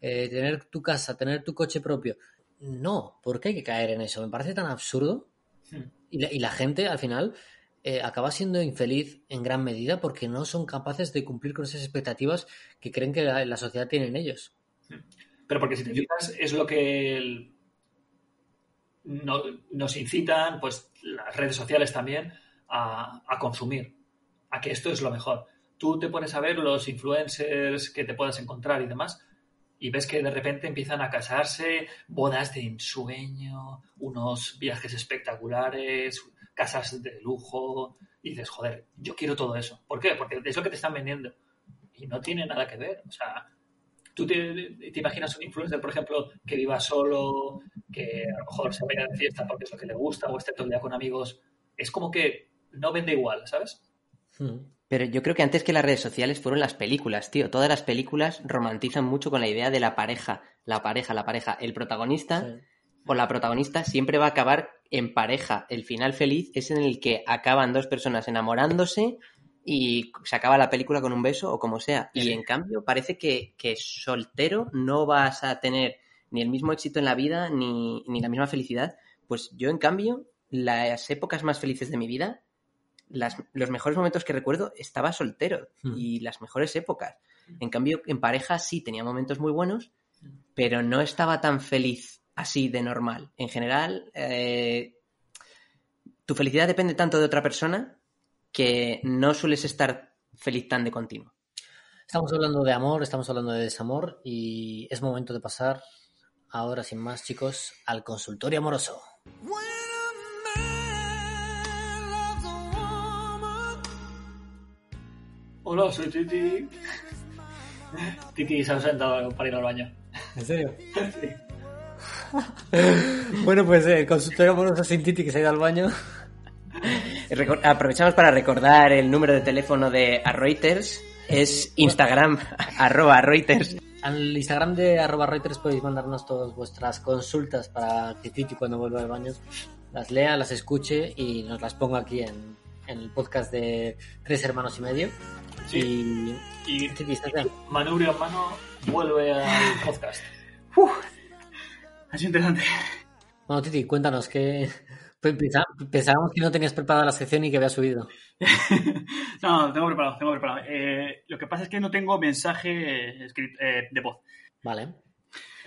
eh, tener tu casa, tener tu coche propio. No, ¿por qué hay que caer en eso? Me parece tan absurdo. Hmm. Y, la, gente, al final, eh, acaba siendo infeliz en gran medida porque no son capaces de cumplir con esas expectativas que creen que la, sociedad tiene en ellos. Hmm. Pero porque si te fijas, es lo que nos incitan, pues las redes sociales también, a, a, consumir, a que esto es lo mejor. Tú te pones a ver los influencers que te puedas encontrar y demás, y ves que de repente empiezan a casarse, bodas de ensueño, unos viajes espectaculares, casas de lujo, y dices, joder, yo quiero todo eso. ¿Por qué? Porque es lo que te están vendiendo. Y no tiene nada que ver. O sea, tú te, imaginas un influencer, por ejemplo, que viva solo, que a lo mejor se vaya de fiesta porque es lo que le gusta, o esté todo el día con amigos. Es como que no vende igual, ¿sabes? Hmm. Pero yo creo que antes que las redes sociales fueron las películas, tío. Todas las películas romantizan mucho con la idea de la pareja, la pareja, la pareja. El protagonista o la protagonista siempre va a acabar en pareja. El final feliz es en el que acaban dos personas enamorándose y se acaba la película con un beso o como sea. Y en cambio parece que, que soltero no vas a tener ni el mismo éxito en la vida ni, ni la misma felicidad. Pues yo en cambio, las épocas más felices de mi vida los mejores momentos que recuerdo estaba soltero hmm. y las mejores épocas. En cambio, en pareja sí tenía momentos muy buenos, pero no estaba tan feliz así de normal. En general, eh, tu felicidad depende tanto de otra persona que no sueles estar feliz tan de continuo. Estamos hablando de amor, estamos hablando de desamor y es momento de pasar ahora sin más chicos al consultorio amoroso. Hola, soy Titi. Titi se ha sentado para ir al baño. ¿En serio? sí. bueno, pues el eh, consultorio amoroso sin Titi que se ha ido al baño. Aprovechamos para recordar el número de teléfono de a Reuters. Es Instagram, arroba Reuters. Al Instagram de arroba Reuters podéis mandarnos todas vuestras consultas para que Titi cuando vuelva al baño las lea, las escuche y nos las ponga aquí en, en el podcast de Tres Hermanos y Medio. Sí. Y, y manubrio en mano vuelve al podcast. Uf, sido interesante. Bueno, Titi, cuéntanos que pensábamos que no tenías preparada la sección y que había subido. no, tengo preparado, tengo preparado. Eh, lo que pasa es que no tengo mensaje escrito, eh, de voz. Vale.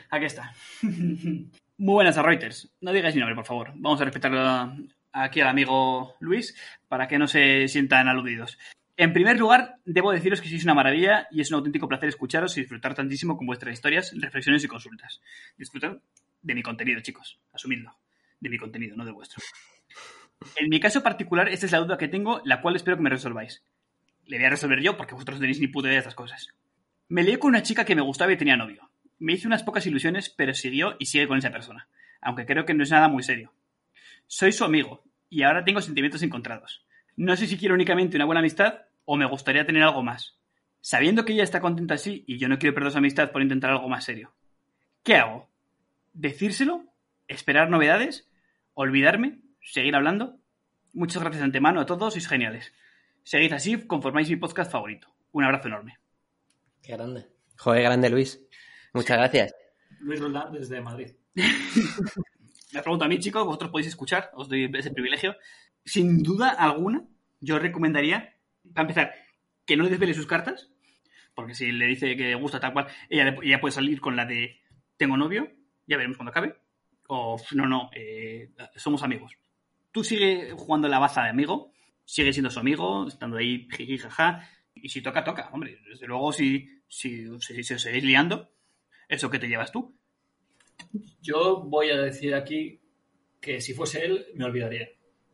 Aquí está. Muy buenas a Reuters. No digáis mi nombre, por favor. Vamos a respetar aquí al amigo Luis para que no se sientan aludidos. En primer lugar, debo deciros que sois una maravilla y es un auténtico placer escucharos y disfrutar tantísimo con vuestras historias, reflexiones y consultas. Disfrutad de mi contenido, chicos. Asumidlo. De mi contenido, no de vuestro. En mi caso particular, esta es la duda que tengo, la cual espero que me resolváis. Le voy a resolver yo porque vosotros no tenéis ni puta idea de estas cosas. Me leí con una chica que me gustaba y tenía novio. Me hice unas pocas ilusiones, pero siguió y sigue con esa persona. Aunque creo que no es nada muy serio. Soy su amigo y ahora tengo sentimientos encontrados. No sé si quiero únicamente una buena amistad o me gustaría tener algo más. Sabiendo que ella está contenta así y yo no quiero perder su amistad por intentar algo más serio. ¿Qué hago? ¿Decírselo? ¿Esperar novedades? ¿Olvidarme? ¿Seguir hablando? Muchas gracias de antemano a todos, sois geniales. Seguid así, conformáis mi podcast favorito. Un abrazo enorme. Qué grande. Joder, grande Luis. Muchas gracias. Luis Roldán desde Madrid. Me pregunto a mí, chicos, vosotros podéis escuchar, os doy ese privilegio sin duda alguna, yo recomendaría, para empezar, que no desvele sus cartas, porque si le dice que le gusta tal cual, ella, puede salir con la de tengo novio, ya veremos cuando acabe, o no, no, eh, somos amigos. Tú sigue jugando la baza de amigo, sigue siendo su amigo, estando ahí jiji, y si toca, toca, hombre, desde luego si, si, si, si os seguís liando, eso que te llevas tú. Yo voy a decir aquí que si fuese él, me olvidaría.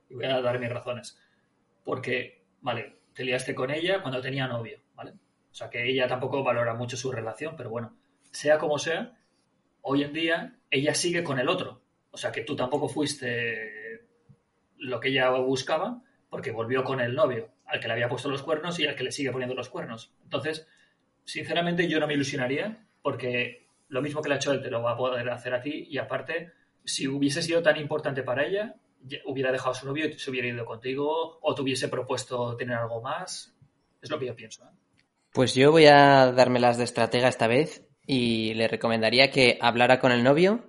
Y voy a dar mis razones. Porque, vale, te liaste con ella cuando tenía novio, ¿vale? O sea, que ella tampoco valora mucho su relación, pero bueno, sea como sea, hoy en día ella sigue con el otro. O sea, que tú tampoco fuiste lo que ella buscaba porque volvió con el novio, al que le había puesto los cuernos y al que le sigue poniendo los cuernos. Entonces, sinceramente, yo no me ilusionaría porque lo mismo que le ha hecho él te lo va a poder hacer a ti y aparte, si hubiese sido tan importante para ella, hubiera dejado a su novio y se hubiera ido contigo o te hubiese propuesto tener algo más. Es lo que yo pienso. ¿eh? Pues yo voy a dármelas de estratega esta vez y le recomendaría que hablara con el novio.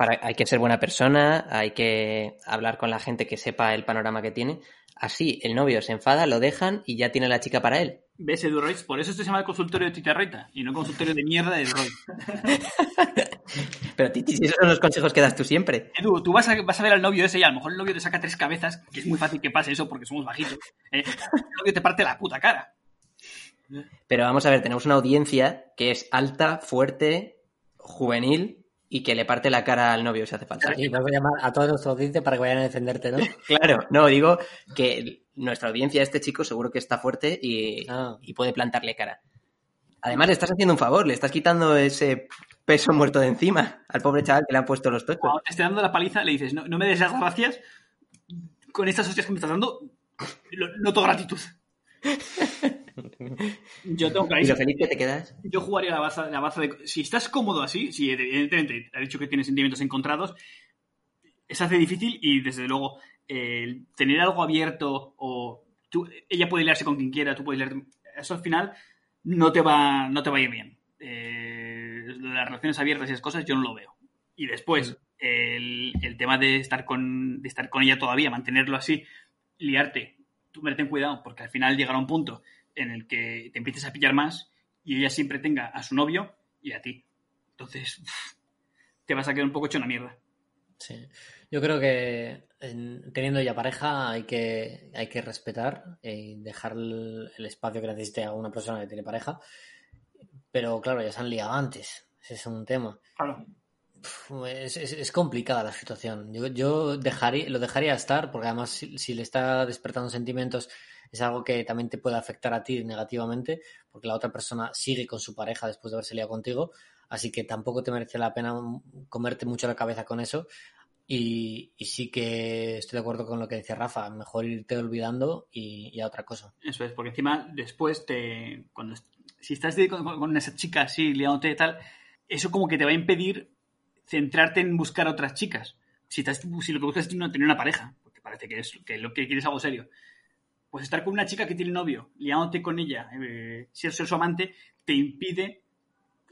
Para, hay que ser buena persona, hay que hablar con la gente que sepa el panorama que tiene. Así el novio se enfada, lo dejan y ya tiene la chica para él. ¿Ves, Edu Royce? Por eso esto se llama el consultorio de Tita Reita y no consultorio de mierda de Edu Royce. Pero Titi, si esos son los consejos que das tú siempre. Edu, tú vas a, vas a ver al novio ese y a lo mejor el novio te saca tres cabezas, que es muy fácil que pase eso porque somos bajitos. ¿eh? El novio te parte la puta cara. Pero vamos a ver, tenemos una audiencia que es alta, fuerte, juvenil y que le parte la cara al novio si hace falta. Y vas a llamar a toda nuestra audiencia para que vayan a defenderte, ¿no? Claro, no, digo que nuestra audiencia, este chico, seguro que está fuerte y, Ah. y puede plantarle cara. Además, le estás haciendo un favor, le estás quitando ese peso muerto de encima al pobre chaval que le han puesto los tochos. Cuando te esté dando la paliza, le dices, no, no me des las gracias con estas hostias que me estás dando, noto gratitud. Yo tengo Y lo feliz que te quedas. Yo jugaría la baza, la baza de... Si estás cómodo así, si evidentemente ha dicho que tienes sentimientos encontrados, se hace difícil y desde luego el tener algo abierto o tú- ella puede liarse con quien quiera, tú puedes liarte... Eso al final no te va, no te va a ir bien. Eh, las relaciones abiertas y esas cosas yo no lo veo. Y después, el, el tema de estar, con, de estar con ella todavía, mantenerlo así, liarte, tú ten cuidado, porque al final llegará un punto en el que te empieces a pillar más y ella siempre tenga a su novio y a ti. Entonces, te vas a quedar un poco hecho una mierda. Sí. Yo creo que en- teniendo ya pareja hay que, hay que respetar y dejar el, el espacio que necesite a una persona que tiene pareja. Pero claro, ya se han liado antes. Ese es un tema. Claro. Es, es- complicada la situación. Yo, yo dejaría, lo dejaría estar porque además si, le está despertando sentimientos es algo que también te puede afectar a ti negativamente porque la otra persona sigue con su pareja después de haberse liado contigo. Así que tampoco te merece la pena comerte mucho la cabeza con eso. Y, y sí que estoy de acuerdo con lo que decía Rafa. Mejor irte olvidando y, a otra cosa. Eso es, porque encima después te. Cuando, si estás con, con esa chica así, liándote y tal, eso como que te va a impedir centrarte en buscar otras chicas. Si, estás, si lo que buscas es tener una pareja, porque parece que, es, que lo que quieres es algo serio, pues estar con una chica que tiene novio, liándote con ella, eh, ser su amante, te impide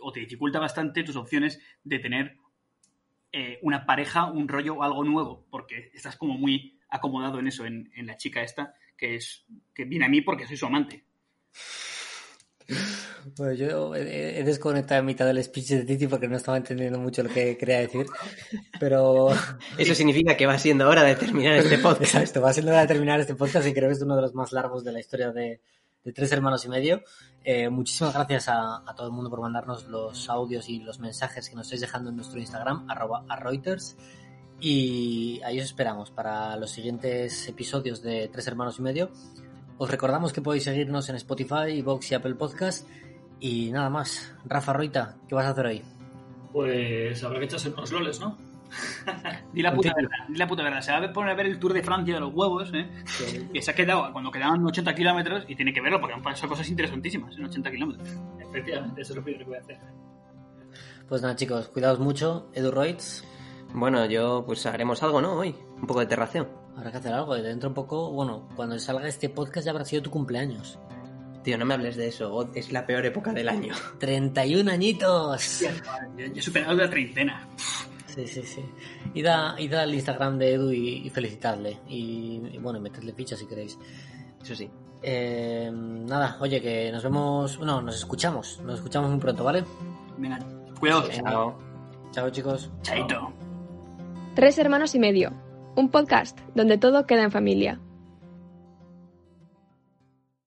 o te dificulta bastante tus opciones de tener eh, una pareja, un rollo o algo nuevo, porque estás como muy acomodado en eso, en, en la chica esta, que es que viene a mí porque soy su amante. Bueno, yo he, desconectado en mitad del speech de Titi porque no estaba entendiendo mucho lo que quería decir. Pero Eso significa que va siendo hora de terminar este podcast. Exacto, va siendo hora de terminar este podcast y creo que es uno de los más largos de la historia de, de Tres Hermanos y Medio. Eh, muchísimas gracias a, a todo el mundo por mandarnos los audios y los mensajes que nos estáis dejando en nuestro Instagram, arroba a Reuters. Y ahí os esperamos para los siguientes episodios de Tres Hermanos y Medio. Os recordamos que podéis seguirnos en Spotify, Vox y Apple Podcast. Y nada más. Rafa Roita, ¿qué vas a hacer hoy? Pues habrá que echarse unos loles, ¿no? Di la puta verdad, di la puta verdad. Se va a poner a ver el Tour de Francia de los huevos, ¿eh? que se ha quedado cuando quedaban 80 kilómetros y tiene que verlo porque han pasado cosas interesantísimas en 80 kilómetros. Efectivamente, eso es lo primero que voy a hacer. Pues nada, chicos, cuidaos mucho. Edu Roitz, Bueno, yo pues haremos algo, ¿no? Hoy. Un poco de terración. Habrá que hacer algo. y Dentro un poco, bueno, cuando salga este podcast ya habrá sido tu cumpleaños. Tío, no me hables de eso. Es la peor época del año. 31 añitos. Ya, ya he superado la treintena. Sí, sí, sí. Id, a- id al Instagram de Edu y, y felicitadle. Y, y bueno, y metedle ficha si queréis. Eso sí. Eh, nada, oye, que nos vemos. No, nos escuchamos. Nos escuchamos muy pronto, ¿vale? Venga, cuidado. Chao. Chao, chicos. Chaito. Tres hermanos y medio. Un podcast donde todo queda en familia.